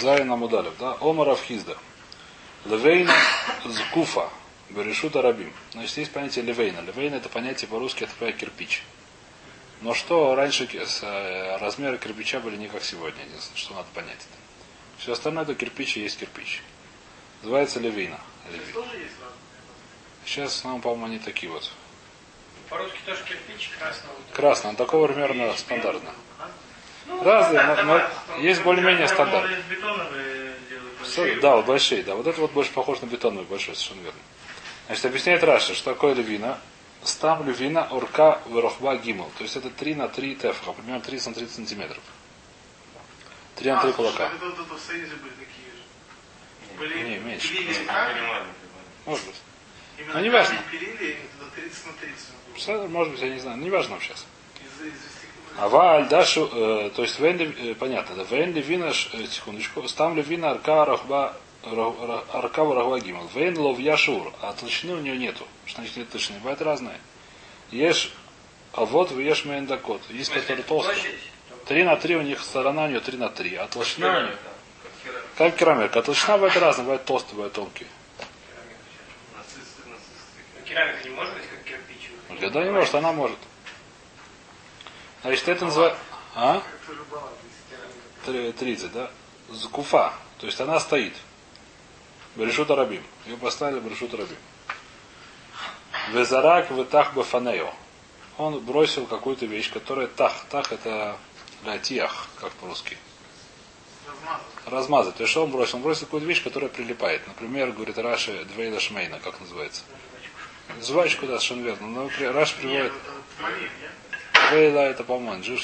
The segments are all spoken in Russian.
Зайна Мудалев, да? Омара Хизда. Левейна Зкуфа. Берешута Рабим. Значит, есть понятие левейна. Левейна это понятие по-русски, это кирпич. Но что раньше э, размеры кирпича были не как сегодня, единственное, что надо понять. Все остальное это кирпич и есть кирпич. Называется левина. Сейчас основном, по-моему, они такие вот. По-русски тоже кирпич красного. Красный, он такого примерно стандартно. Ну, Разные, но, но есть более-менее стандарт. Да, вот большие, да. Вот это вот больше похож на бетоновый большой, совершенно верно. Значит, объясняет Раша, что такое левина. Стам левина орка верохба гимл. То есть это 3 на 3 тефха, примерно 30 на 30 сантиметров. 3 на 3 кулака. Не, меньше. Может быть. Но не важно. Может быть, я не знаю. Не важно сейчас. А валь дашу, э, то есть вен э, понятно, да, вен вина, э, секундочку, стам вина арка рахба арка рахба гимал. Вен лов яшур, а толщины у нее нету. Что значит нет толщины? Бывает разные. Ешь, а вот вы ешь мендакот. Есть, которые толстые. Три на три у них сторона у нее три на три, а толщина у нее. Как керамика. А толщина бывает разная, бывает толстая, бывает тонкий. Керамика не может быть как кирпич? Да не может, она может. Значит, это называется... А? 30, да? Зкуфа. То есть она стоит. Берешут Арабим. Ее поставили Берешут Арабим. Везарак вытах бафанео. Он бросил какую-то вещь, которая тах. Тах это латиях, как по-русски. Размазать. То есть что он бросил? Он бросил какую-то вещь, которая прилипает. Например, говорит Раши Двейда Шмейна, как называется. Жвачку, да, совершенно верно. Но Раши приводит... דבילה это, по-моему, инжир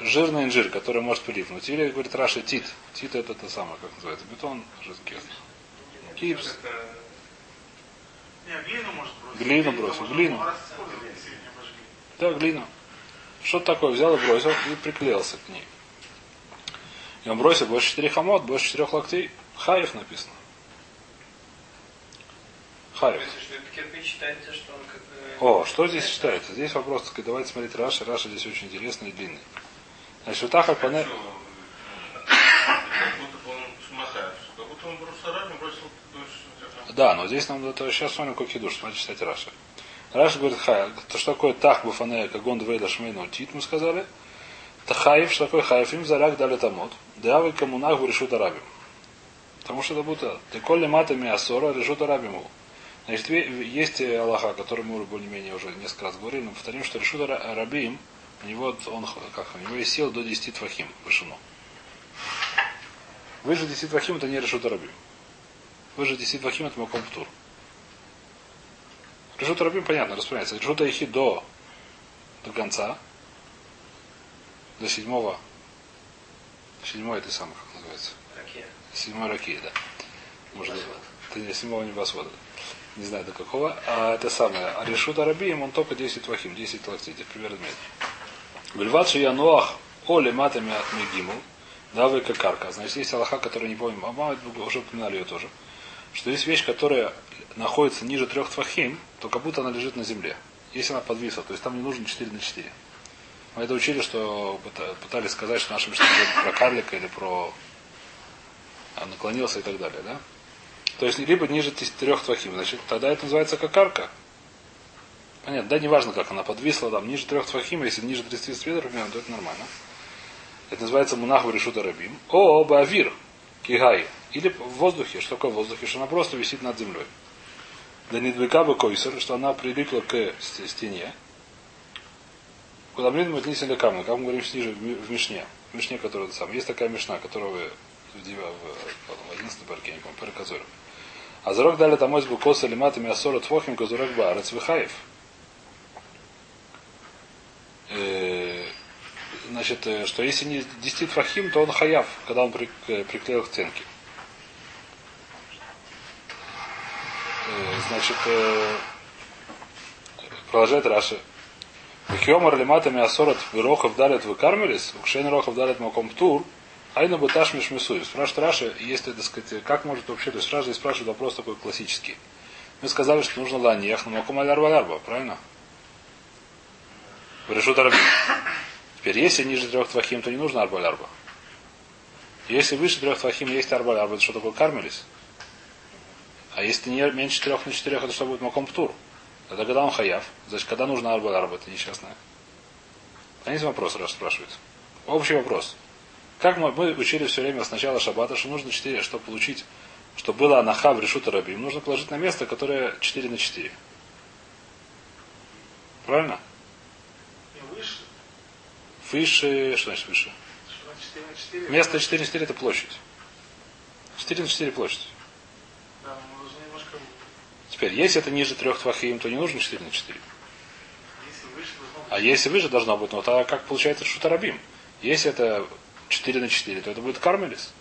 Жирный инжир, который может прилипнуть. Или, говорит Раши, טיט. טיט это то самое, как называется. Бетон, жидкий. Кипс. Глину бросил. Глину. Да, глину. Что такое? Взял и бросил и приклеился к ней. И он бросил больше четырех אמות, больше четырех локтей. Хаев написано. Хаев. О, что здесь считается? Здесь вопрос, так, давайте смотреть Раша. Раша здесь очень интересный и длинный. Значит, как панель... Да, но здесь нам это сейчас смотрим, как идут, смотрите, читать Раша. Раша говорит, хай, то что такое тах буфане, как он двейда шмейну тит, мы сказали. Тахаев, что такое хаев, им заряк дали тамот. Коммунах в решут арабим. Потому что это будто, ты коли матами асора решут арабиму. Значит, есть Аллаха, который мы более-менее уже несколько раз говорили, но повторим, что решут Рабим, у него, он, как, у него есть сила до 10 твахим вышину. Выше 10 твахим это не решут Рабим. Выше 10 твахим это Маком Птур. Решут Рабим, понятно, расправляется. Решут Айхи до, до конца, до седьмого, седьмой это самое, как называется? Ракия. Седьмой ракия, да. Может, это седьмого небосвода. Да не знаю до какого, а это самое, а решут арабием, он только 10 вахим, 10 локтей, примерно метр. Гульват я ноах оли матами от мегиму, да вы карка. Значит, есть Аллаха, который не помним, а мы уже упоминали ее тоже. Что есть вещь, которая находится ниже трех твахим, то как будто она лежит на земле. Если она подвисла, то есть там не нужно 4 на 4. Мы это учили, что пытались сказать, что наша мечта про карлика или про а, наклонился и так далее, да? То есть либо ниже трех твахим, значит, тогда это называется как арка. Понятно, да, неважно, как она подвисла, там, ниже трех твахим, если ниже 30 метров примерно, то это нормально. Это называется мунах решута рабим. О, бавир, кигай. Или в воздухе, что такое в воздухе, что она просто висит над землей. Да не бы койсер, что она прилипла к стене. Куда блин мы отнесли камня, как мы говорим ниже в Мишне. В Мишне, которая сам. Есть такая Мишна, которая вы в, в, в 11 парке, я не помню. А зарок дали там бы коса лиматами асора твохим козурок баарец вихаев. Э, значит, э, что если не 10 твахим, то он хаяв, когда он э, приклеил к стенке. Значит, продолжает Раши. Вихиомар лиматами асорот вирохов далят выкармелис, укшен рохов далят маком тур, Айна Буташ Мишмисуй. Спрашивает Раша, если, так сказать, как может вообще, то есть Раша спрашивает вопрос такой классический. Мы сказали, что нужно ланиях, но макум алярба правильно? Решут арби. Теперь, если ниже трех твахим, то не нужно арба Если выше трех твахим есть арба, арба это что такое кармелис? А если не меньше трех на четырех, это что будет маком птур? Тогда когда он хаяв, значит, когда нужно арба, арба, это несчастное. Понимаете вопрос, раз спрашивает? Общий вопрос. Как мы, мы учили все время с начала шаббата, что нужно 4, чтобы получить, чтобы было анаха в решута рабим, нужно положить на место, которое 4 на 4. Правильно? И выше. Выше, что значит выше? Что на 4 на 4. Место 4 на 4 это площадь. 4 на 4 площадь. Да, немножко... Теперь, если это ниже трех твахим, то не нужно 4 на 4. Если выше, должно быть... А если выше должно быть, ну тогда как получается шутарабим? Если это 4 на 4, то это будет кармелис.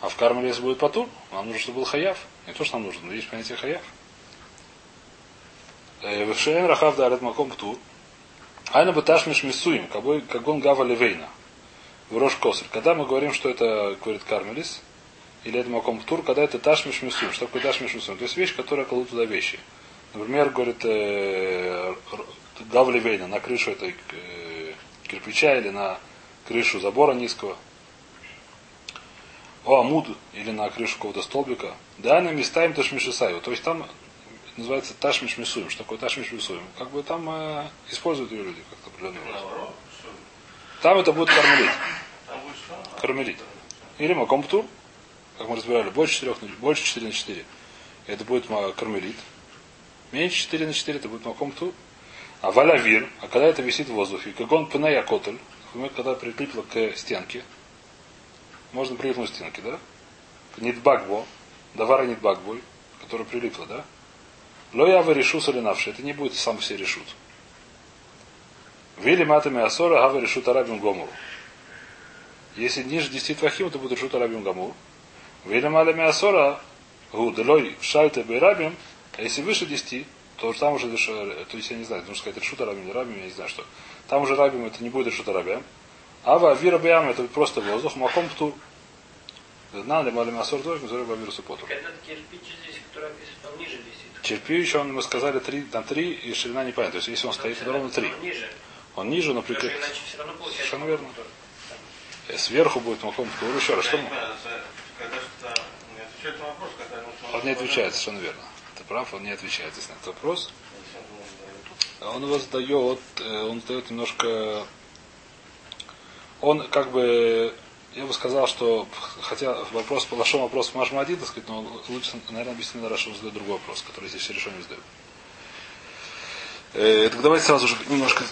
А в кармелис будет патур. Нам нужно, чтобы был хаяв. Не то, что нам нужно, но есть понятие хаяв. Э, В Шейн Рахав Дарет Маком Птур. Айна Баташ Мишмисуем, как он Гава Левейна. В Рош Косер. Когда мы говорим, что это, говорит Кармелис, или это Маком Птур, когда это Ташмиш Мисуем. Что такое Ташмиш Мисуем? То есть вещь, которая кладут туда вещи. Например, говорит э, Гав Левейна на крышу этой э, кирпича или на крышу забора низкого. О Амуд или на крышу какого-то столбика. Да, на места им Ташмишисаю. То есть там называется Ташмиш Мисуем. Что такое Ташмиш Мисуем? Как бы там э, используют ее люди как-то определенный что? Там это будет кармелит. Кармелит. Или Макомптур, как мы разбирали, больше 4 на, больше 4 на 4. Это будет кармелит. Меньше 4 на 4 это будет Макомптур. А валявир, а когда это висит в воздухе, как он пеная котель, когда прилипло к стенке, можно прилипнуть к стенке, да? Нитбагбо, давара нитбагбой, который прилипло, да? Лоява решу солинавши, это не будет сам все решут. Вили матами асора гава решут арабим гомуру. Если ниже 10 твахим, то будет решут арабим гомур. Вили малями асора гу делой шальте бейрабим, а если выше 10, то там уже, то есть я не знаю, нужно сказать решут арабим или рабим, я не знаю что. Там уже рабим это не будет решут арабим. Ава авира бям это просто воздух, маком птур. Знал ли малями асор тоже, назовем вирусу потур. Это кирпич здесь, который описан, там ниже висит. Черпи он, мы сказали, 3, там 3 и ширина непонятна. То есть если он стоит, то ровно 3. Он ниже. Он ниже, но прикрыт. что иначе все равно получается. Совершенно верно. Э, Сверху будет маком птур. Еще раз, что мы? не не когда нужно... Он не отвечает, совершенно верно. Прав, он не отвечает, если на этот вопрос. А Он его задает, э, он задает немножко... Он как бы, я бы сказал, что хотя вопрос, большой вопрос Машмади, так сказать, но лучше, наверное, объяснить на что он задает другой вопрос, который здесь решен не задает. Э, Так давайте сразу же немножко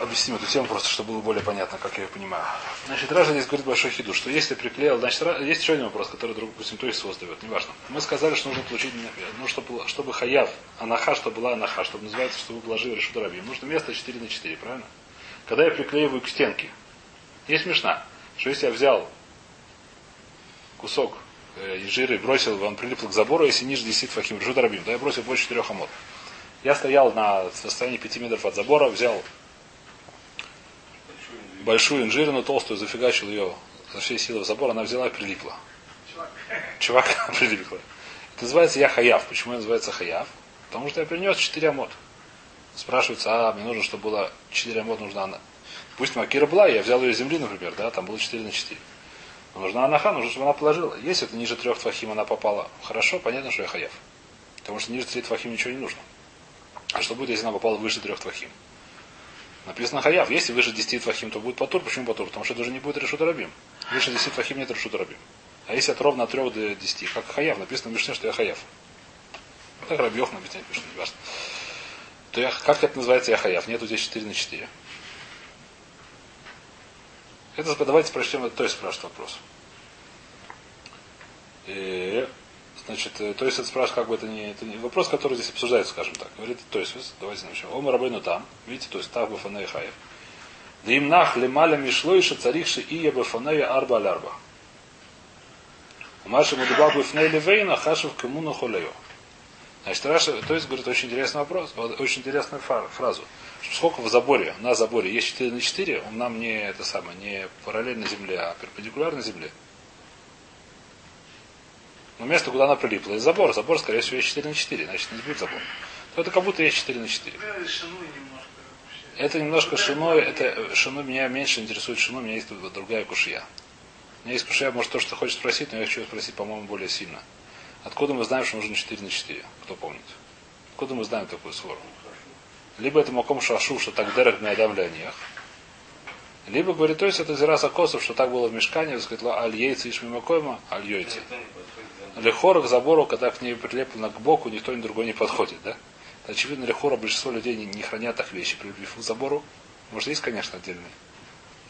объясним эту тему, просто чтобы было более понятно, как я ее понимаю. Значит, Ража здесь говорит большой хиду, что если приклеил, значит, есть еще один вопрос, который, допустим, то есть задает, неважно. Мы сказали, что нужно получить, ну, чтобы, чтобы хаяв, анаха, чтобы была анаха, чтобы называется, чтобы положили решут рабим. Нужно место 4 на 4, правильно? Когда я приклеиваю к стенке, есть смешно, что если я взял кусок э, жира и бросил, он прилип к забору, если ниже 10 фахим, решут рабим, да я бросил больше 4 амот. Я стоял на расстоянии 5 метров от забора, взял большую инжирину, толстую, зафигачил ее за всей силы в забор, она взяла и прилипла. Чувак прилипла. Это называется я хаяв. Почему это называется хаяв? Потому что я принес 4 амот. Спрашивается, а, мне нужно, чтобы было 4 амот, нужна она. Пусть Макира была, я взял ее из земли, например, да, там было 4 на 4. Но нужна анаха, нужно, чтобы она положила. Если это ниже трех твахим она попала, хорошо, понятно, что я хаяв. Потому что ниже трех твахим ничего не нужно. А что будет, если она попала выше трех твахим? Написано хаяв. Если выше 10 твахим, то будет патур. Почему патур? Потому что это уже не будет решут рабим. Выше 10 твахим нет решут рабим. А если от ровно от 3 до 10, как хаяв, написано в Мишне, что я хаяв. Так Рабьев объясняет Мишне, не важно. То я, как это называется я хаяв? Нету здесь 4 на 4. Это давайте прочтем, то есть спрашивает вопрос. И, значит, э, то есть это спрашивает, как бы это не, это не вопрос, который здесь обсуждается, скажем так. Говорит, то есть, давайте начнем. Ома рабейну там, видите, то есть так бы фаней хаев. Да им нах лемаля мишлойша царихши и я бы фанея арба аль арба. Маша мудуба бы фней левейна хашев кому холею. Значит, Раша, то есть, говорит, очень интересный вопрос, очень интересную фар- фразу. Сколько в заборе, на заборе есть 4 на 4, он нам не это самое, не параллельно земле, а перпендикулярно земле. Но место, куда она прилипла, есть забор. Забор, скорее всего, есть 4 на 4, значит, не будет забор. То это как будто есть 4 на 4. Да, решены немножко вообще. Это немножко шиной, это э, шину меня меньше интересует шину, у меня есть другая кушья. У меня есть кушья, может, то, что ты хочешь спросить, но я хочу спросить, по-моему, более сильно. Откуда мы знаем, что нужно 4 на 4? Кто помнит? Откуда мы знаем такую свору? Либо это маком шашу, что так дерек миадам лянех. Либо говорит, то есть это зираса косов, что так было в мешкане, сказать, аль ейцы ишми макойма, аль да. Лехора к забору, когда к ней прилеплено к боку, никто ни другой не подходит, да? Очевидно, лехора большинство людей не, не хранят так вещи, прилепив к забору. Может, есть, конечно, отдельные.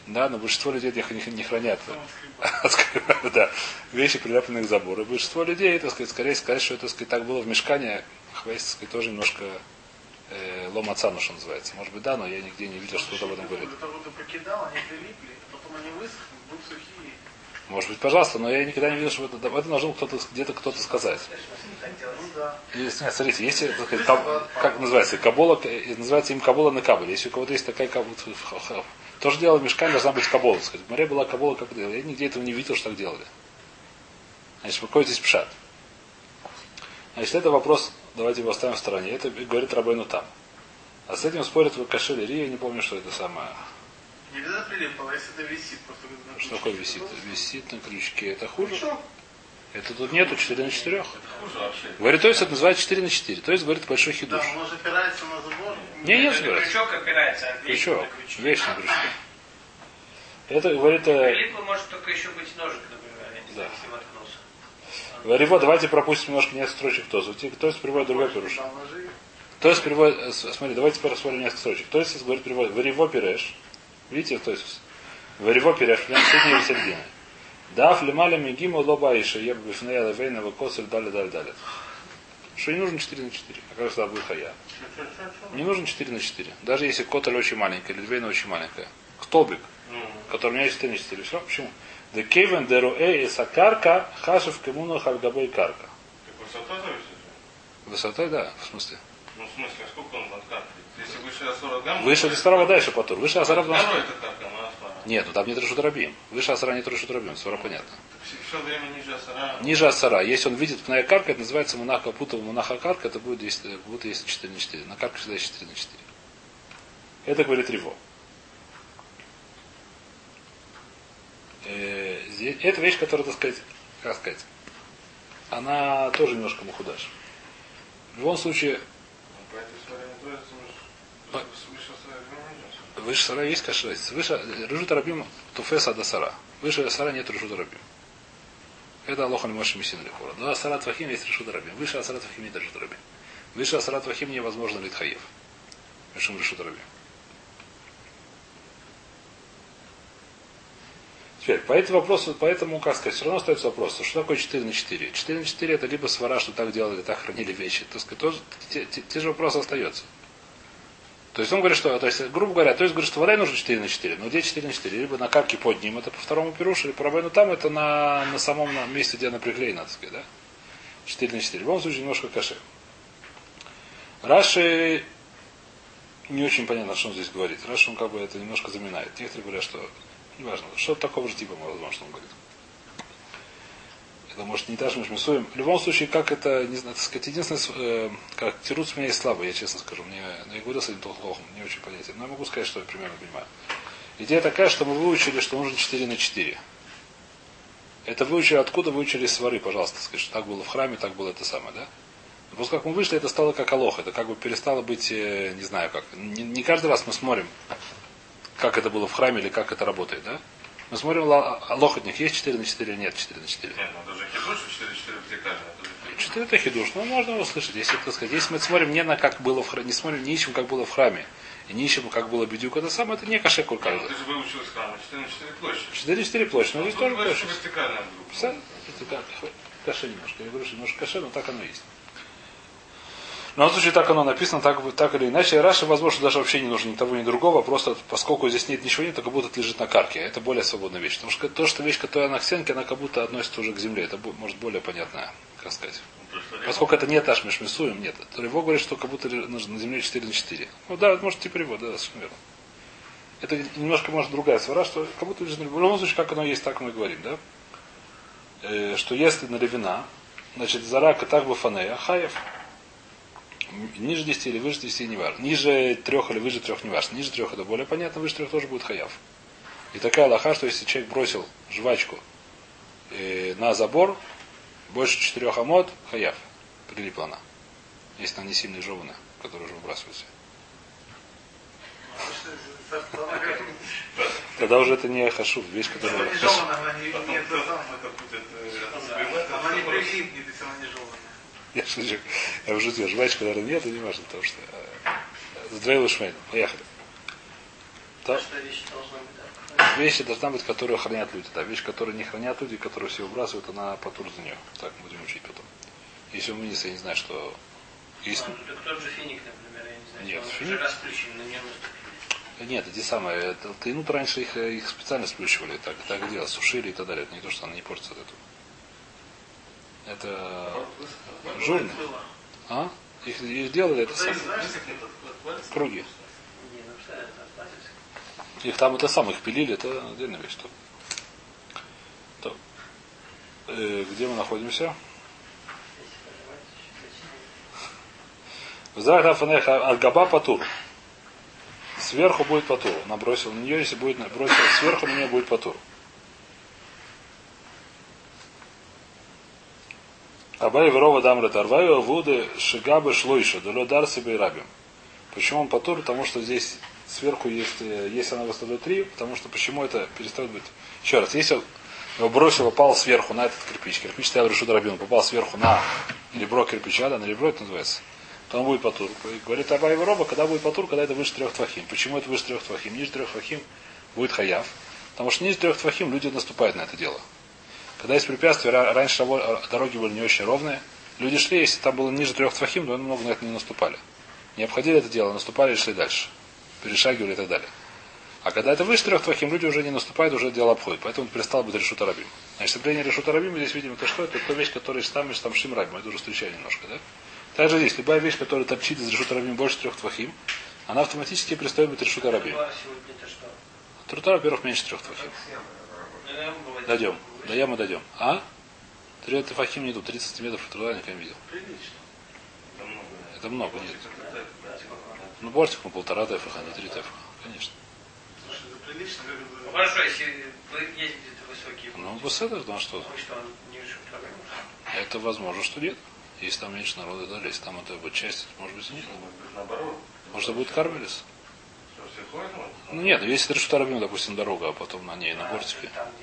Да, но большинство людей их не, не хранят. Да. Вещи, прилепленные к забору. И большинство людей, так сказать, скорее сказать, что это, так было в мешкане, хвест, тоже немножко э, ломацану, что называется. Может быть, да, но я нигде не видел, что кто-то об этом говорит. Сухие. Может быть, пожалуйста, но я никогда не видел, что это, это должен кто-то где-то кто-то сказать. Ну. Если, нет, смотрите, если, сказать, каб- как называется, кабола, э, называется им кабола на кабеле. Если у кого-то есть такая кабола, то же дело в мешкане должна быть кабола. сказать. В море была кабола, как это. Я нигде этого не видел, что так делали. Значит, какой здесь пшат? Значит, это вопрос, давайте его оставим в стороне. Это говорит Рабейну там. А с этим спорят в Кашеле Ри, я не помню, что это самое. Нельзя прилипало, если это висит. Просто на Что такое висит? Висит на крючке. Это хуже? Крючок. Это тут нету 4 на 4. Это хуже вообще. Говорит, то есть это называется 4 на 4. То есть, говорит, большой Да, хидуш. он же опирается на забор. Не, не Это собирается. крючок опирается, а Крючок. на. Вещь на крючке. Это говорит, э, Прилипло может только еще быть ножик, например, Да. Вариво, давайте пропустим немножко несколько строчек Тозу. То есть приводит другой пируш. Да. То есть переводит, с- смотри, давайте посмотрим несколько строчек. То есть говорит переводит, Вариво пиреш. Видите, то есть Вариво пиреш, прям средняя или середина. Дав лималя мигима лоба иша еб бифнея левейна вакосель дали дали дали. Что не нужно 4 на 4. А как всегда будет хая. Не нужно 4 на 4. Даже если котель очень маленькая, или львейна очень маленькая. Столбик, Ну, который у меня есть 4 на 4. Все, почему? The кевен деруэ и сакарка хашев кемуну хальгабей карка. высота зависит? Высотой, да, в смысле. Ну, в смысле, а сколько он от карты? Если выше 40 гамм... Выше Асара дальше потур. Выше Асара потому что- Асара. Нет, ну там нет Рашудрабим. Выше Асара нет Рашудрабим, свара понятно. Все время ниже Асара. Ниже Асара. Если он видит пная карка, это называется монаха путова монаха карка, это будет, если, будет если 4 на 4. На карке всегда есть 4 на 4. Это говорит Риво. Э, здесь- это вещь, которая, так сказать, как сказать, она тоже немножко мухудаш. В любом случае, Ну, выше Сара есть кашрец. Выше Режут Рабим Туфеса до Сара. Выше Сара нет Режут Рабим. Это Алоха не можешь Мессин Лихора. До Асара Твахим есть Решут Рабим. Выше Асара Твахим нет Решут Рабим. Выше Асара Твахим невозможно Литхаев. Решим Решут Рабим. Теперь, по этому вопросу, поэтому, как сказать, все равно остается вопрос, что такое 4 на 4? 4 на 4 это либо свара, что так делали, так хранили вещи. Так сказать, тоже, те, те- те же вопросы остаются. То есть он говорит, что, то есть, грубо говоря, то есть говорит, что вода нужно 4 на 4. Но где 4 на 4? Либо на карке под ним, это по второму пирушу, или по рабейну там, это на, на самом на месте, где она приклеена, так сказать, да? 4 на 4. В любом случае, немножко каше. Раши не очень понятно, что он здесь говорит. Раши он как бы это немножко заминает. Некоторые говорят, что неважно, что такого же типа, возможно, что он говорит. Это может не даже мишмисуем. В любом случае, как это, не знаю, так сказать, единственное, э, как тирус у меня есть слабый, я честно скажу. Мне, но я говорил с этим плохо, не очень понятен. Но я могу сказать, что я примерно понимаю. Идея такая, что мы выучили, что нужно 4 на 4. Это выучили, откуда выучили свары, пожалуйста, скажи, что так было в храме, так было это самое, да? Но После как мы вышли, это стало как алох. Это как бы перестало быть, э, не знаю как. Не, не каждый раз мы смотрим, как это было в храме или как это работает, да? Мы смотрим, от них есть 4 на 4 или нет 4 на 4. Нет, ну даже хидуш 4-4 втекали. Это же хидуш. Четыре это хидуш, ну можно его слышать. Если, так сказать, если мы смотрим не на как было в храме, не смотрим, не ищем, как было в храме, и не ищем, как было бедюк, это самое, это не каше Ну, кулька. Ты же выучил из храма 4 на 4 площадь. 4 4 площадь, но здесь тоже Тут говоришь, площадь. это как, каше немножко. Я говорю, что немножко каше, но так оно есть. В любом случае, так оно написано, так, так или иначе. Раши, возможно, даже вообще не нужно ни того, ни другого. Просто поскольку здесь нет ничего нет, то как будто это лежит на карке. Это более свободная вещь. Потому что то, что вещь, которая на стенке, она как будто относится уже к земле. Это может более понятная, как сказать. Поскольку это нет аж мишмисуем, нет. Его говорит, что как будто на земле 4 на 4. Ну да, это может типа его, да, совершенно. Это немножко может другая свара, что как будто лежит на В любом случае, как оно есть, так мы говорим, да? Э, что если на левина, значит, зарака так бы фанея, хаев. Ниже 10 или выше 10 не важно. Ниже трех или выше трех не важно. Ниже трех это более понятно, выше трех тоже будет хаяв. И такая лоха, что если человек бросил жвачку э, на забор, больше четырех амод, хаяв. Прилипла она. Если она не сильно жеванная, которая уже выбрасывается. Тогда уже это не хашу, вещь, которая... Она не, э, прилипнет, если она не жеванная. Я шучу. Я шучу. Жвачка, наверное, нет, не важно, потому что... э, Сдвоил шмейн. Поехали. То, вещи должна быть, которую хранят люди. Да, вещь, которую не хранят люди, которую все выбрасывают, она потур за нее. Так будем учить потом. Если у Миниса, я не знаю, что... Есть... Ну, тот же финик, например, я не знаю. Нет, финик- расплющен, на нем. Нет, эти самые, это, тайнут раньше их, их специально сплющивали, так, так делали, сушили и так далее. Это не то, что она не портится от этого. Это журно. А? Их, их делали это самое. Круги. Их там это самое, их пилили, это отдельная вещь. То. То. Э, где мы находимся? Если пожелаете, считайте. Вздравия фанеха от габа патур. Сверху будет патур. Набросил на нее, если будет бросил сверху, на нее будет патур. Абай Верова Дамра Тарваю Вуды Шигабы Шлойша, Дуло Дар себе рабим. Почему он патур? Потому что здесь сверху есть, э, если она выставляет три, потому что почему это перестает быть. Еще раз, если он его бросил, упал сверху на этот кирпич, кирпич стоял в решету рабину, попал сверху на ребро кирпича, да, на ребро это называется, то он будет патур. И Говорит Абай Верова, когда будет патур, когда это выше трех твахим. Почему это выше трех твахим? Ниже трех твахим будет хаяв. Потому что ниже трех твахим люди наступают на это дело. Когда есть препятствия, ра- раньше раво- дороги были не очень ровные, люди шли, если там было ниже трех твахим, то они много на это не наступали. Не обходили это дело, наступали и шли дальше. Перешагивали и так далее. А когда это выше трех твахим, люди уже не наступают, уже дело обходит. Поэтому это перестал быть решут арабим. Значит, вступление решут арабим, здесь видим, это что? Это та вещь, которая там там шим рабим. Это уже встречали немножко, да? Также здесь, любая вещь, которая торчит из решут арабим больше трех твахим, она автоматически перестает быть решут арабим. Тротуар, во-первых, меньше трех твахим. Дойдем. До ямы дойдем. А? Три твахим не идут, 30 сантиметров тротуара никогда не видел. Прилично. Это много. Это много, нет. Да, сколько? Ну, бортик, ну, полтора тефаха, не три тефаха. Конечно. Ну, хорошо, если вы где-то высокие Ну, ну а что? Это возможно, что нет. Если там меньше народа дали, если там это будет часть, может быть, нет. Может быть, наоборот. Может, это будет кармелис? Ну нет, если это решут допустим, дорога, а потом на ней, на А, бортике. Там, где, да, там.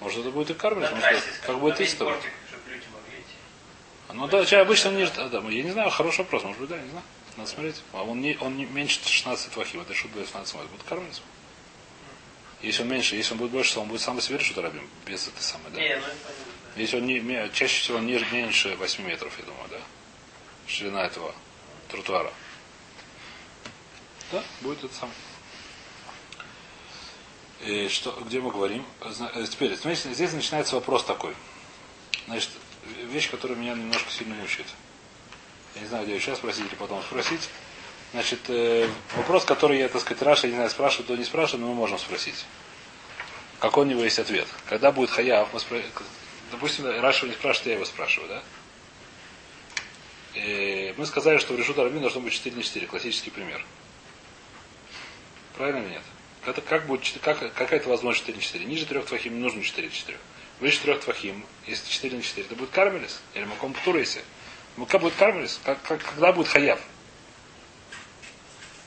Может, это будет и это- скажем, как будет идти. Ну да, чай обычно ниже, да, да, я не знаю, хороший вопрос, может быть, да, не знаю. Надо смотреть. А он не, он не меньше 16 твахим, это шут 12 это будет кармелис. Если он меньше, если он будет больше, то он будет сам по себе решут арабим, без этой самой, да. Не, ну. Если он не, чаще всего ниже, меньше 8 метров, я думаю, да? Ширина этого тротуара. Да, будет это самое. И что, где мы говорим? Э, Теперь, смотрите, здесь начинается вопрос такой. Значит, вещь, которая меня немножко сильно мучает. Я не знаю, где ее сейчас спросить или потом спросить. Значит, э, вопрос, который я, так сказать, Раши, я не знаю, спрашиваю, то не спрашиваю, но мы можем спросить. Какой у него есть ответ? Когда будет חייב, мы спро- допустим, Раши не спрашивает, я его спрашиваю, да? И мы сказали, что в решут Арабин должно быть 4 на 4, классический пример. Правильно или нет? Это как будет, как, какая это возможность 4 на 4? Ниже 3 твахим не нужно 4 на 4. Выше 3 твахим, если 4 на 4, это будет кармелис? Или маком птур если? Как будет кармелис? Как, как- когда будет хаяв?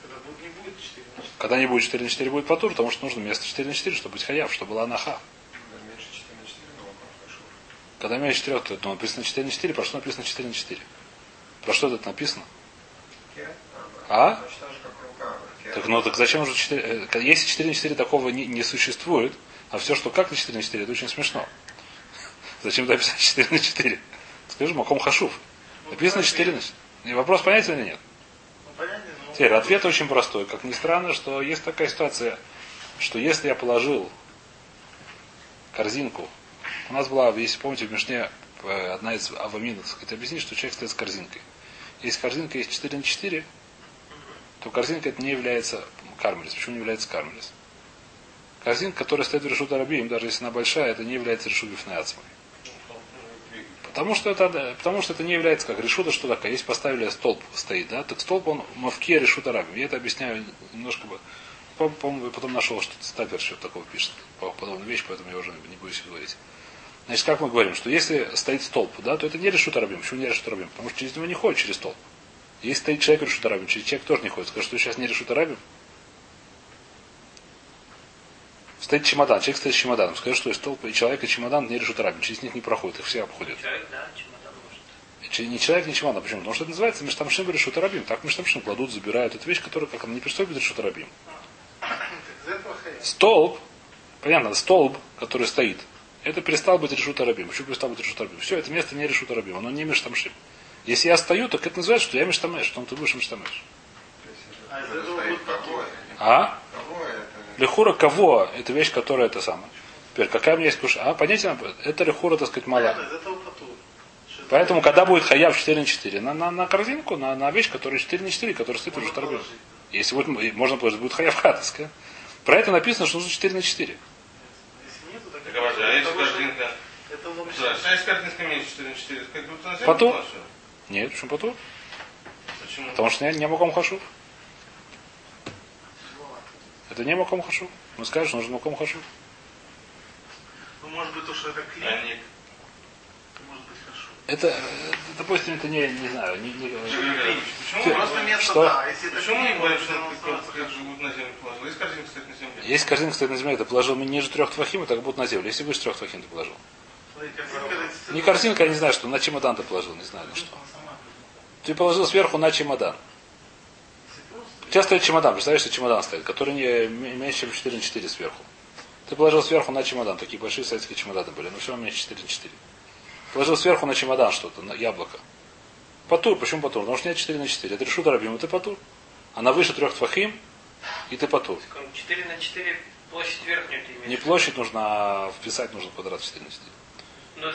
Когда не будет 4 на 4. Когда не будет 4 на 4, будет патур, потому что нужно вместо 4 на 4, чтобы быть хаяв, чтобы была анаха. Меньше 4 на 4, но вопрос хорошо. Когда меньше 4, то ну, написано 4 на 4, про что написано 4 на 4? Про что это написано? А? Так ну так зачем же 4? э, Если 4 на 4 такого не, не существует, а все, что как на 4 на 4, это очень смешно. Зачем тогда писать 4 на 4? Скажи, Маком Хашув. Написано 4 на 4. И вопрос понятен или нет? Ну. Теперь ответ очень простой. Как ни странно, что есть такая ситуация, что если я положил корзинку, у нас была, если помните, в Мишне э, одна из аваминов, сказать, объяснит, что человек стоит с корзинкой. Если корзинка есть 4 на 4, то корзинка это не является кармелис. Почему не является кармелис? Корзинка, которая стоит в решут арабием, даже если она большая, это не является решут. Потому что это, потому что это не является как решута, что такое. Если поставили столб стоит, да, так столб он мавке решута рабим. Я это объясняю немножко бы. По- По-моему, потом нашел, что Стапер что-то такого пишет. по- Подобную вещь, поэтому я уже не буду говорить. Значит, как мы говорим, что если стоит столб, да, то это не решута рабим. Почему не решута рабим? Потому что через него не ходит через столб. Если стоит человек решута рабим, через человек тоже не ходит. Скажет, что сейчас не решута рабим. Стоит чемодан, человек стоит с чемоданом. Скажет, что и столб, и человек, и чемодан не решута рабим. Через них не проходит, их все обходят. Человек, да, чемодан может. Не человек, не чемодан. Почему? Потому что это называется Миштамшим решута рабим. Так Миштамшим кладут, забирают. Это вещь, которая как она не приступит решута рабим. Из этого хая. Столб, понятно, столб, который стоит, это перестал быть решута рабим. Почему перестал быть решута рабим? Все, это место не решута рабим, оно не миштамшим. Если я стою, так это называется, что я миштамеш, что ты будешь миштамеш. А? А? Кого это? Лехура кого? Это вещь, которая это самая. Теперь, какая у меня есть куш... А, понятие, это лехура, так сказать, мала. Это Поэтому, когда будет хаяв 4 на 4, на, на, на корзинку, на, на вещь, которая 4 на 4, которая стоит уже торгует. Если будет, можно положить, будет хаяв хатаска. Про это написано, что нужно 4 на 4. Если нету, так Так, а а если это картинка? Это а если картинка меньше 4 на 4, как будто на землю Потом? положил? Нет, почему потом? Почему? Потому что не, не маком хашу. Это не маком хашу. Мы скажем, что нужно маком хашу. Ну, может быть, то, что это А хорошо. Это, э, допустим, это не, не знаю, не, не- Почему? Просто место, Что? да. Если это Почему мы говорим, то что это как живут на земле положил? Есть картинка стоит на земле. Если корзинка стоит на земле, ты положил ниже трех твахим, и так будет на землю. Если выше трех твахим, ты положил. Смотри, картинка, это- Не корзинка, я не знаю, что, на чемодан ты положил, не знаю на что. Ты положил сверху на чемодан. У тебя стоит чемодан, представляешь, что чемодан стоит, который не меньше, чем 4 на 4 сверху. Ты положил сверху на чемодан, такие большие советские чемоданы были, но все равно меньше 4 на 4. Положил сверху на чемодан что-то, на яблоко. Потур, почему потур? Потому что нет 4 на 4. Это решут рабим, ты потур. Она выше трех твахим, и ты потур. 4 на 4 площадь верхнюю ты имеешь. Не площадь нужно, а вписать нужно квадрат 4 на 4. Но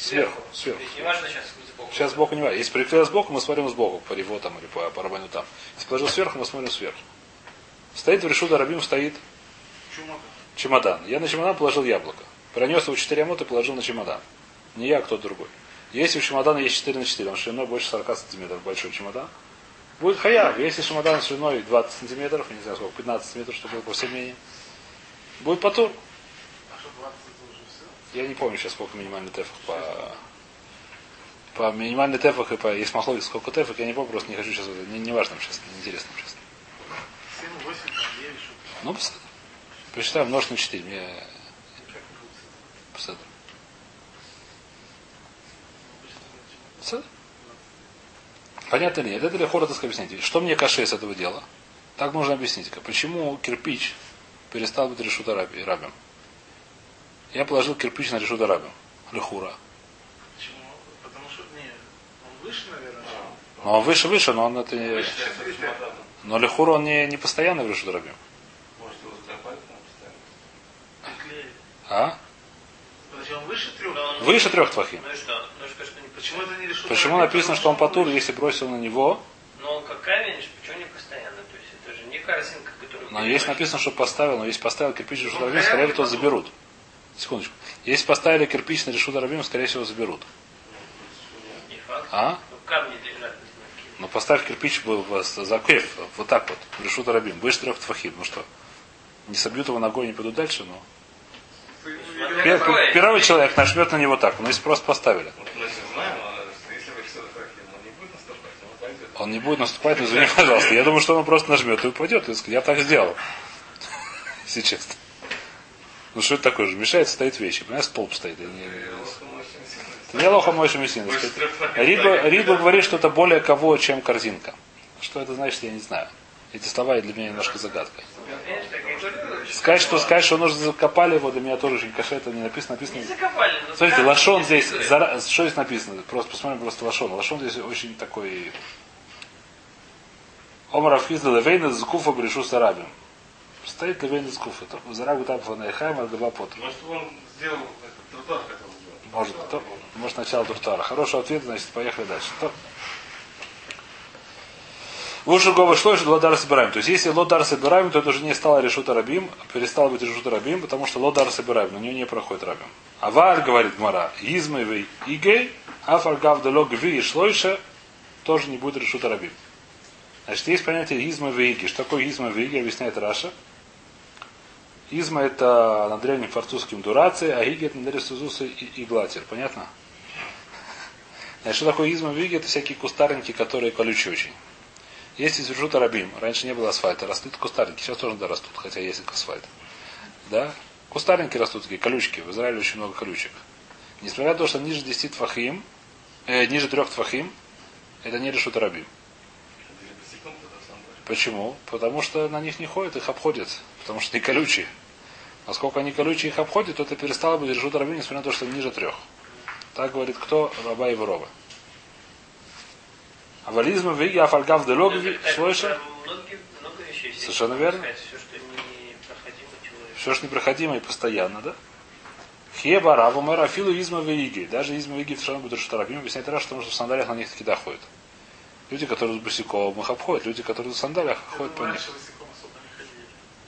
Сверху, сверху. Не важно сейчас сбоку. Сейчас сбоку не важно. Если приклеил сбоку, мы смотрим сбоку, по риво там или по, по рабаню там. Если положил сверху, мы смотрим сверху. Стоит в решуда рабим, стоит Чума. чемодан. Я на чемодан положил яблоко. Пронес его 4 амута и положил на чемодан. Не я, а кто-то другой. Если у чемодана есть 4 на 4, он шириной больше 40 сантиметров, большой чемодан, будет хаяв. Если чемодан шириной 20 сантиметров, не знаю сколько, 15 сантиметров, чтобы было по всем мнениям, будет потур. А что, 20 это уже все? Я не помню сейчас, сколько минимальный тефах по... По минимальный тефах и по есть махлогис, сколько тефах, я не помню, просто не хочу сейчас, не, не важно сейчас, не интересно сейчас. 7, 8, там, 9, что Ну, посмотрим. Посчитаем, умножить на 4. Мне посмотрим. Посмотрим. Понятно ли нет? Это ли хоротовское объяснение? Что мне каше с этого дела? Так нужно объяснить. Почему кирпич перестал быть решута раби- рабим? Я положил кирпич на решута рабим. Лехура. Почему? Потому что, не, он выше, наверное. Но он выше, выше, но он это не... Выше. Но лехура он не, не постоянно в решута рабим. Может, его закопать там постоянно. А? Он выше трех? Он- Выше трех твахим. Ну и что? Ну что, что не Почему это не решено? Почему написано, что он потур, если бросил на него, Но он как камень, почему не постоянно? То есть это же не корзинка, которую... Но есть написано, что поставил, но если поставил кирпич на решут рабим, скорее всего, заберут. Секундочку. Если поставили кирпич на решут рабим, скорее всего, заберут. А? Ну поставь кирпич за кеф, вот так вот, в решут рабим. Будешь трех твахим. Ну что? Не собьют его ногой, не пойдут дальше, но... Пер- пер- Первый человек нажмет на него так, но если просто поставили. Захотели, он не будет наступать, но извини, пожалуйста. Я думаю, что он просто нажмет и упадет. И Я так сделал. Если честно. Ну что это такое же? Мешает стоит вещи. Понимаешь, столб стоит. не- не лоха мой шумисин. Риба, Риба говорит, что это более кого, чем корзинка. Что это значит, я не знаю. Эти слова для меня немножко загадка. Сказать, что сказать, что нужно закопали его, для меня тоже очень каше, это не написано. Не Написано. закопали. но Смотрите, не здесь, зара- что здесь написано? Просто посмотрим просто лашон. Лашон здесь очень такой... Омар Афизда Левейна Зкуфа Брешу Сарабим. Стоит Левейна Зкуфа. Зарагу там фанайхайм. Может, он сделал этот тротуар хотел сделать. Может, то, может начало Туртара. Хороший ответ, значит, поехали дальше. То. Лучше Гова что же Лодар собираем. То есть, если Лодар собираем, то это уже не стало решута рабим, перестало быть решута рабим, потому что Лодар собираем, на нее не проходит рабим. А Валь говорит Мара, Измовый Игей, Афаргав делог ви шлойша тоже не будет решута рабим. Значит, есть понятие изма вейги. Что такое изма вейги, объясняет Раша. Изма это на древнем французском дурации, а гиги это на древнем сузусы и, глатер. Понятно? Значит, что такое изма вейги? Это всякие кустарники, которые колючие очень. Есть из решута рабим. Раньше не было асфальта. Растут кустарники. Сейчас тоже да, растут, хотя есть асфальт. Да? Кустарники растут такие, колючки. В Израиле очень много колючек. Несмотря на то, что ниже 10 твахим, э, ниже трех твахим, это не решут рабим. Почему? Потому что на них не ходят, их обходят. Потому что они колючие. Поскольку они колючие их обходят, то это перестало быть решут рабим, несмотря на то, что ниже трех. Так говорит кто? Раба и Ворова. А вализм в Иге Афальгав слышал? Много вещей. Совершенно верно. Все, что непроходимо человеку. Все, что непроходимо и постоянно, да? Хеба раву мэра филу изма виги. Даже изма виги в шану будет шутарабим объясняет раз, потому что в сандалиях на них таки доходят. Люди, которые с босиком их обходят, люди, которые в сандалиях ходят по них. Раньше босиком особо не ходили.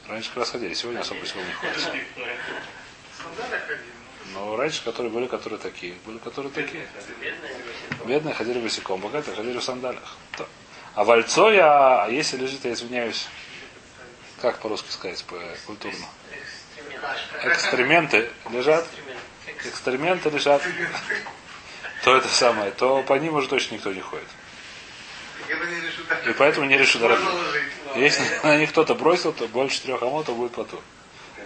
Раньше как раз ходили, сегодня особо босиком не ходят. Но раньше, которые были, которые такие, были, которые такие. Бедные ходили босиком, богатые ходили в сандалиях. То. А вальцо я, а если лежит, я извиняюсь, как по-русски сказать, по культурно? Экстременты лежат, экстременты лежат, то это самое, то по ним уже точно никто не ходит. Это не решит. И поэтому не решит Можно ложить. Если на них кто-то бросил, то больше трех амот, то будет потур.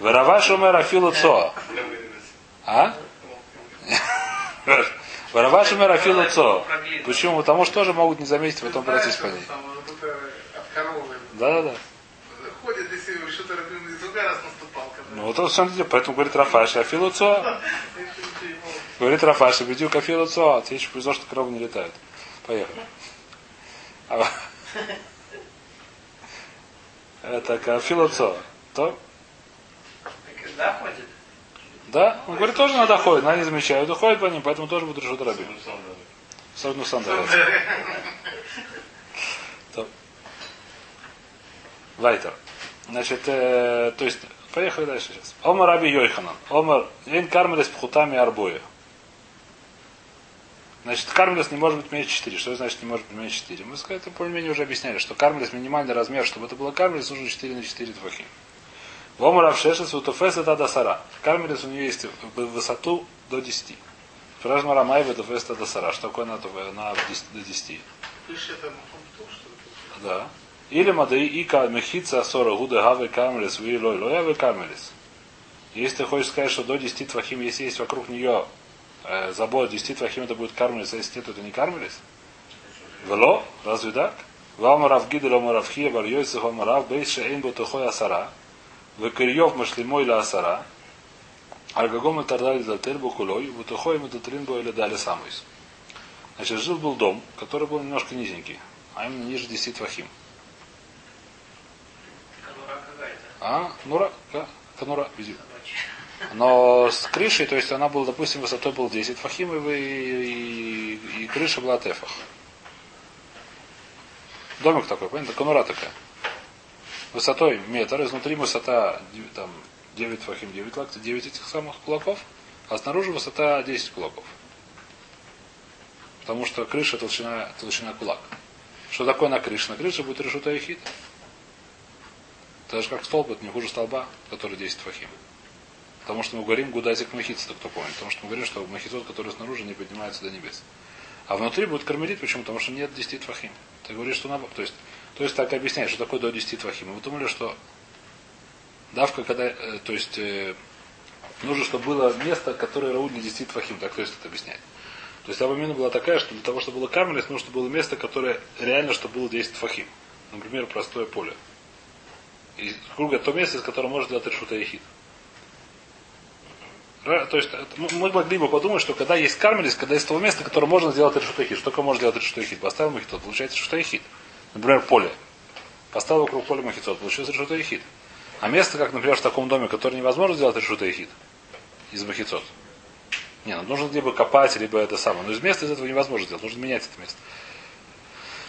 Вороваш умер афилу цоа. А? Вороваш умер афилу цоа. Почему? Потому что тоже могут не заметить понять. там, вот это от коровы. Да-да-да. Ходит, если что-то из другой раз наступал. Ну вот он сам поэтому говорит Рафаш, афилу цоа. Говорит Рафаш, бедю афилу цоа. Тебе еще повезло, что коровы не летают. Поехали. А- Это кафилу цоа. То Так да, ходит? Да, он говорит, тоже надо ходить, но они замечают, уходят по ним, поэтому тоже будут решать рабим. Особенно сандали. То. Вайтер. Значит, э, то есть, поехали дальше сейчас. Омар Раби Йойханан. Омар, Эйн Кармелес пхутами арбоя. Значит, кармелес не может быть меньше 4. Что значит не может быть меньше 4? Мы это более-менее уже объясняли, что кармелес минимальный размер, чтобы это было кармелес, нужно 4 на 4 твахим. Вомар Авшешес Утофес это Дасара. Кармелес у нее есть в высоту до 10. Фразма Рамай Утофес это Дасара. Что такое на, на 10 до 10? Пишешь это Мухамту, что ли? Да. Или Мадей Ика Мехица Сора Гуда Гавы Кармелес Ви Лой Лоя Вы Кармелес. Если ты хочешь сказать, что до 10 твахим, если есть вокруг нее э, забор 10 твахим, это будет кармелес, а если нет, то это не кармелес? Вело? Разве так? Вамарав Гидель Омарав Хия Бар Йойцев Омарав Бейс Шеэйн Бутухой Асара. Векирьев Машлимой Ля Асара. Альгагом Тардали Далтель Букулой. Бутухой Метатрин Бойля Дали Самойс. Значит, жил был дом, который был немножко низенький, а именно ниже 10 твахим. А? Нура? Ка- Канура? Вези. Но с крышей, то есть она была, допустим, высотой был 10 фахим, и, и, и крыша была тефах. Домик такой, понятно? Конура такая. Высотой метр, изнутри высота там, 9 фахим, 9 локтей, 9 этих самых кулаков, а снаружи высота 10 кулаков. Потому что крыша толщина, толщина кулак. Что такое на крыше? На крыше будет решута ехид. Так же как столб, это не хуже столба, который 10 фахим. Потому что мы говорим гудазик махица, кто помнит. Потому что мы говорим, что махицот, который снаружи, не поднимается до небес. А внутри будет кармелит, почему? Потому что нет 10 твахим. Ты говоришь, что наоборот. То есть, то есть так объясняешь, что такое до 10 твахим. И вы думали, что давка, когда, э, то есть, э, нужно, чтобы было место, которое рауд для 10 твахим. Так то есть это объясняет. То есть Абамина была такая, что для того, чтобы было кармелис, нужно было место, которое реально, чтобы было 10 твахим. Например, простое поле. И круг это то место, из которого можно делать решута ехид. То есть это- мы- могли бы подумать, что когда есть кармелис, когда есть того места, которое можно сделать решута ехид. Что такое можно сделать решута ехид? Поставил махитот, получается решута ехид. Например, поле. Поставил вокруг поля махитот, получился решута ехид. А место, как, например, в таком доме, которое невозможно сделать решута ехид из махитот. Не, ну нужно либо копать, либо это самое. Но из места из этого невозможно сделать. Нужно менять это место.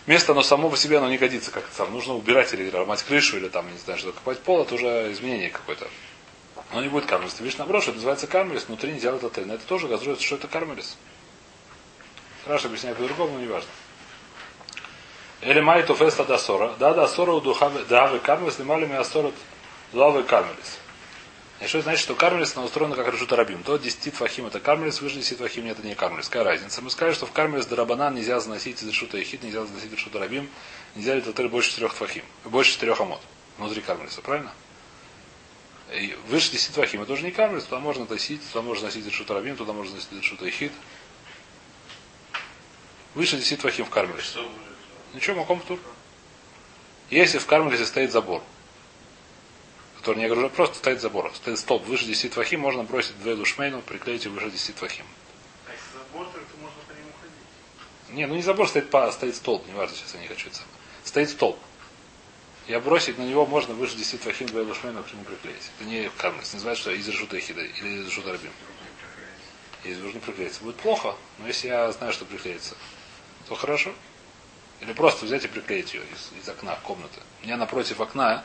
Место, оно само по себе, оно не годится как-то там. Нужно убирать или ломать крышу, или там, не знаю, что копать пол, это уже изменение какое-то. Но не будет кармелис. Ты видишь, наоборот, что это называется кармелис, внутри не делают отель. Но это тоже газруется, что это кармелис. Раша объясняет по-другому, но не важно. Или май туфеста да сора. Да, сора у духавы давы кармелис, лимали ми асорот лавы кармелис. И что значит, что кармелис она устроена как решута рабим. То 10 твахим это кармелис, выше 10 твахим это не кармелис. Какая разница? Мы скажем, что в кармелис дарабанан нельзя заносить из решута ехид, нельзя заносить из решута рабим, нельзя ли больше 4 твахим, больше 4 амот внутри кармелиса, правильно? И выше 10 твахим это уже не кармелис, туда можно носить, туда можно носить решута рабим, туда можно носить решута ехид. Выше 10 твахим в будет? Ничего, маком тур. Если в кармелисе стоит забор, который не говорю, просто стоит забор, стоит столб выше 10 твахим, можно бросить две душмейну, приклеить его выше 10 твахим. А если забор, то это можно по нему ходить. Не, ну не забор, стоит, стоит столб, неважно, сейчас я не хочу это. Стоит столб. Я бросить на него можно выше 10 твахим, две душмейну к нему приклеить. Это не кармелис, называется, что из решута хида или из решута рабим. Если нужно приклеиться. Будет плохо, но если я знаю, что приклеится, то хорошо. Или просто взять и приклеить ее из, из окна комнаты. У меня напротив окна,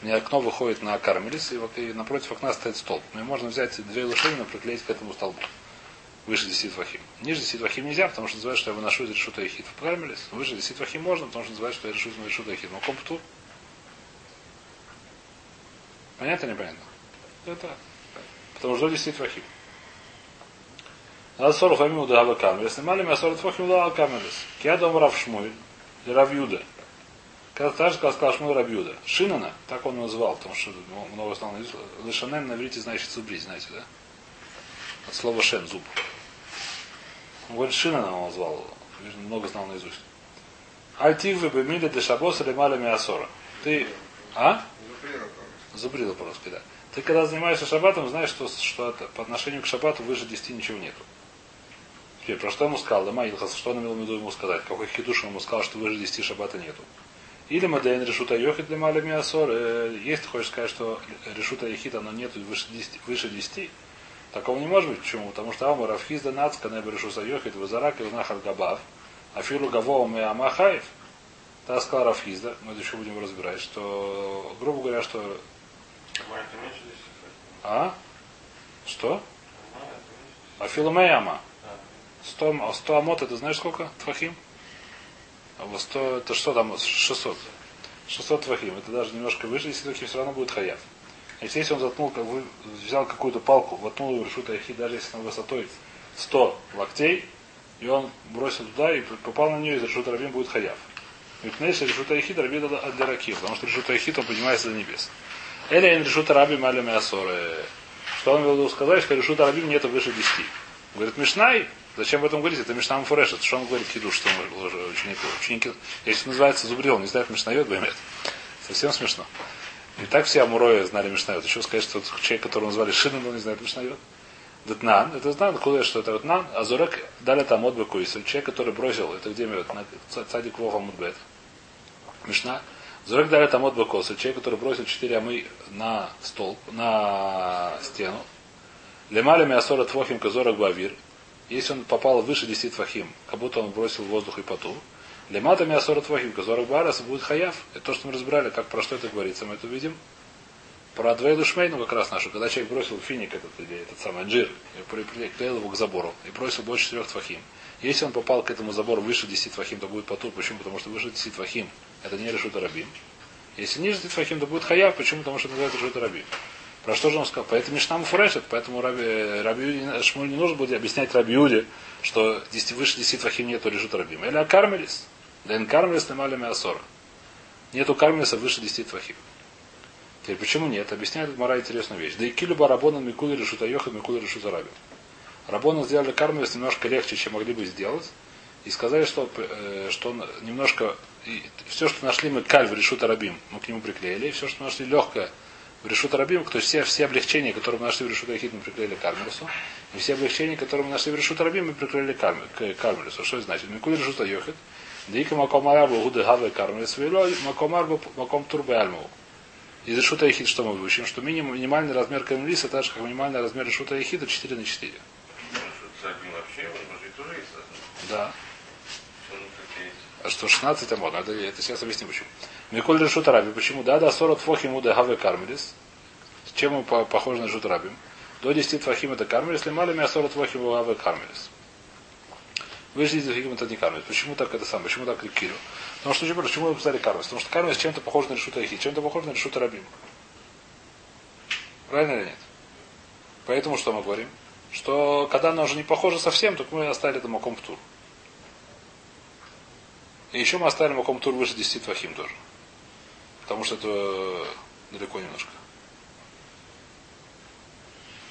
у меня окно выходит на кармелис, и, и напротив окна стоит столб. Мне можно взять две лошадины и приклеить к этому столбу. Выше 10 вахим. Ниже 10 вахим нельзя, потому что называют, что я выношу из решута ехид в кармелис. Выше 10 вахим можно, потому что называют, что я решу из решута ехид. Но компту. Понятно, непонятно? Это. Потому что до 10 вахим. Надо 40 фамим удава камерис. Снимали меня 40 фахим удава камерис. Я дом Рав Шмуэль. Или Рав Юда. Когда так же сказал Шмуэль Рав Юда. Шинана, так он его называл, потому что много стало на иврите. Лешанен на иврите значит зубрить, знаете, да? От слова шен, зуб. Он говорит, Шинана он назвал его. Видно, Много знал наизусть. Альтив вы бемили де шабос или маля миасора. Ты, а? Зубрила по-русски, да. Ты когда занимаешься шаббатом, знаешь, что, что это, по отношению к шаббату выше 10 ничего нету. Теперь, про что ему сказал? Лама Илхас, что он имел в виду ему сказать? Какой хидуш ему сказал, что выше 10 шаббата нету? Или Мадейн решута йохит для маля миасор. Э, Если ты хочешь сказать, что решута ехит, оно нету выше 10, выше 10 такого не может быть. Почему? Потому что Амар Рафхизда Нацка не решуса йохит, вазарак и нахар габав, афилу гавова мы амахаев. Так сказал Рафхизда, мы это еще будем разбирать, что, грубо говоря, что Маленький меньше 10 а? Что? А филомеяма. 100, 100 амот, это знаешь сколько? Твахим? А вот 100, это что там? 600. 600 твахим. Это даже немножко выше, если твахим все равно будет хаяв. Если, если он заткнул, как вы, взял какую-то палку, воткнул ее в решута яхи, даже если она высотой 100 локтей, и он бросил туда и попал на нее, из решута рабим будет хаяв. Ведь знаешь, решута яхи рабин от дыраки, потому что решута яхи он поднимается до небес. Или ин решута рабим али мясоры. Что он имел в виду сказать, что решута рабим нету выше 10. Говорит, Мишнай, зачем об этом говорить? Это Мишна Муфуреш, это что он говорит Хиду, что он ученику. Ученики, если называется Зубрил, не знает Мишнайот, баймет. Совсем смешно. И так все Амурои знали Мишнайот. Еще сказать, что человек, которого назвали Шинан, он не знает Мишнайот. Датнан, это знан, куда что это Датнан, а Зурек дали там отбеку, если человек, который бросил, это где на цадик Вова Мудбет. Мишна. Зурек дали там отбеку, человек, который бросил 4 амы на столб, на стену. Лемалями асора твохим казорок бавир. Если он попал выше 10 твахим, как будто он бросил в воздух и поту. Лематами асора твахим казорок барас будет хаяв. Это то, что мы разбирали, как про что это говорится. Мы это видим. Про двоеду шмейну как раз нашу, когда человек бросил финик этот, или этот самый джир, и приклеил его к забору, и бросил больше четырех твахим. Если он попал к этому забору выше 10 твахим, то будет потур. Почему? Потому что выше 10 твахим это не решут рабим. Если ниже 10 твахим, то будет хаяв. Почему? Потому что это называется решут рабим. Про что же он сказал? Поэтому Мишнам фурешет, поэтому Раби, Раби Шмуль не нужно будет объяснять Раби Юде, что 10, выше 10 твахим нету решут рабим. Или акармелис. Да ин кармелис немали мясора. Нету кармелиса выше 10 твахим. Теперь почему нет? Объясняет Мара интересную вещь. Да и килюба рабона микули решута йоха микули решута раби. Рабона сделали кармелис немножко легче, чем могли бы сделать. И сказали, что, э, что немножко... И все, что нашли мы каль в решута рабим, мы к нему приклеили. И все, что нашли легкое в решута рабим, то есть все, все облегчения, которые мы нашли в решута яхид, мы приклеили к кармелису. И все облегчения, которые мы нашли в решута рабим, мы приклеили к карме- к кармелису. Что это значит? Микули решута йохид. Дика маком арабу гуды гавы кармелис. Вело маком арабу маком турбе альму. Из решута яхид что мы выучим? Что минимальный размер кармелиса, так же как минимальный размер решута яхида 4 на 4. Что один вообще, может быть, тоже есть. Да. А что 16 амон, это, это сейчас объясню почему. Миколь решут раби. Почему? Да, да, 40 фохим уда хаве кармелис. Чем мы по- похожи на решут раби? До 10 твахим это кармелис, лимали меня 40 фохим уда хаве кармелис. Выше 10 твахим это не кармис. Почему так это самое? Почему так кирю? Потому что почему мы написали кармис? Потому что кармис чем-то похож на решута ахи, чем-то похож на решута рабим. Правильно или нет? Поэтому что мы говорим? Что когда оно уже не похоже совсем, то мы оставили это маком. И еще мы оставили маком тур выше 10 твахим тоже. Потому что это далеко немножко.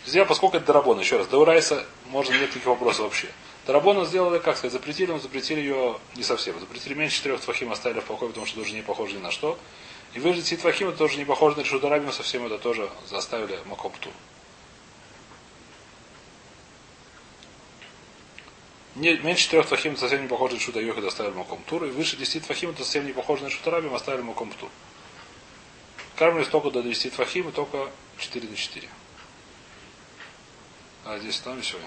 Здесь, поскольку это Дарабон, еще раз, до Урайса можно нет никаких вопросов вообще. Дарабона сделали, как сказать, запретили, но запретили ее не совсем. Запретили меньше четырех твахим, оставили в покое, потому что тоже не похоже ни на что. И выжить Твахим это тоже не похоже на Решударабим, совсем это тоже заставили Макопту. Не, меньше трех твахим это совсем не похоже на Шута Йохид оставили Маком Тур. И выше 10 твахим это совсем не похоже на Шутарабим, оставили Маком Тур. Кармель только до 10 твахим и только 4 на 4. А здесь там все.